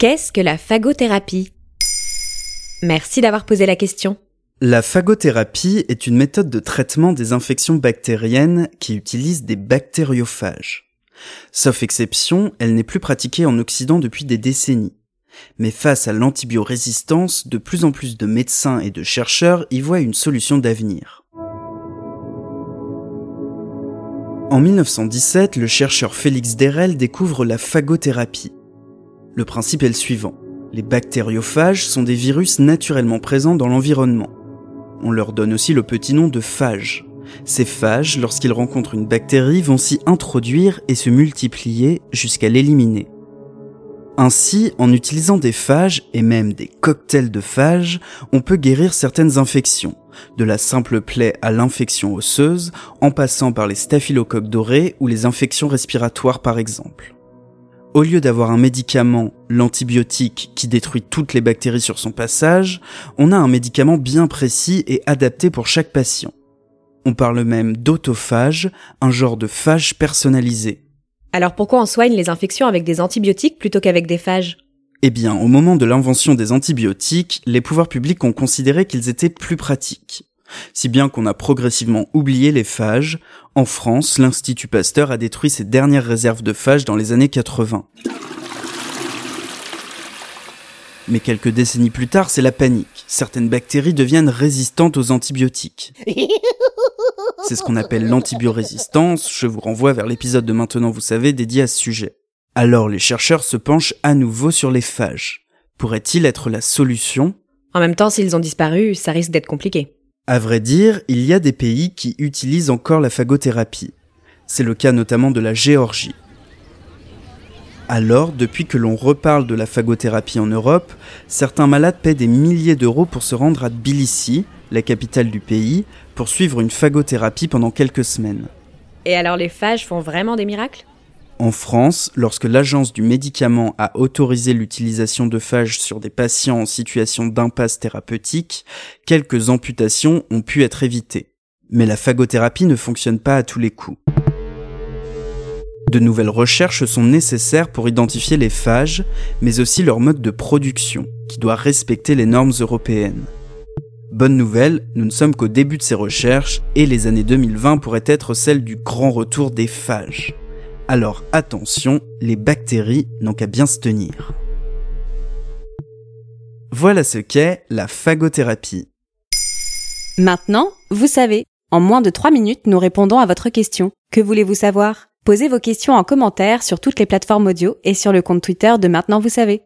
Qu'est-ce que la phagothérapie? Merci d'avoir posé la question. La phagothérapie est une méthode de traitement des infections bactériennes qui utilise des bactériophages. Sauf exception, elle n'est plus pratiquée en Occident depuis des décennies. Mais face à l'antibiorésistance, de plus en plus de médecins et de chercheurs y voient une solution d'avenir. En 1917, le chercheur Félix Derel découvre la phagothérapie. Le principe est le suivant. Les bactériophages sont des virus naturellement présents dans l'environnement. On leur donne aussi le petit nom de phages. Ces phages, lorsqu'ils rencontrent une bactérie, vont s'y introduire et se multiplier jusqu'à l'éliminer. Ainsi, en utilisant des phages et même des cocktails de phages, on peut guérir certaines infections, de la simple plaie à l'infection osseuse, en passant par les staphylocoques dorés ou les infections respiratoires par exemple. Au lieu d'avoir un médicament, l'antibiotique, qui détruit toutes les bactéries sur son passage, on a un médicament bien précis et adapté pour chaque patient. On parle même d'autophage, un genre de phage personnalisé. Alors pourquoi on soigne les infections avec des antibiotiques plutôt qu'avec des phages? Eh bien, au moment de l'invention des antibiotiques, les pouvoirs publics ont considéré qu'ils étaient plus pratiques. Si bien qu'on a progressivement oublié les phages, en France, l'Institut Pasteur a détruit ses dernières réserves de phages dans les années 80. Mais quelques décennies plus tard, c'est la panique. Certaines bactéries deviennent résistantes aux antibiotiques. C'est ce qu'on appelle l'antibiorésistance. Je vous renvoie vers l'épisode de Maintenant vous savez dédié à ce sujet. Alors les chercheurs se penchent à nouveau sur les phages. Pourrait-il être la solution? En même temps, s'ils ont disparu, ça risque d'être compliqué. À vrai dire, il y a des pays qui utilisent encore la phagothérapie. C'est le cas notamment de la Géorgie. Alors, depuis que l'on reparle de la phagothérapie en Europe, certains malades paient des milliers d'euros pour se rendre à Tbilissi, la capitale du pays, pour suivre une phagothérapie pendant quelques semaines. Et alors les phages font vraiment des miracles? En France, lorsque l'agence du médicament a autorisé l'utilisation de phages sur des patients en situation d'impasse thérapeutique, quelques amputations ont pu être évitées. Mais la phagothérapie ne fonctionne pas à tous les coups. De nouvelles recherches sont nécessaires pour identifier les phages, mais aussi leur mode de production, qui doit respecter les normes européennes. Bonne nouvelle, nous ne sommes qu'au début de ces recherches et les années 2020 pourraient être celles du grand retour des phages. Alors attention, les bactéries n'ont qu'à bien se tenir. Voilà ce qu'est la phagothérapie. Maintenant, vous savez. En moins de 3 minutes, nous répondons à votre question. Que voulez-vous savoir? Posez vos questions en commentaire sur toutes les plateformes audio et sur le compte Twitter de Maintenant vous savez.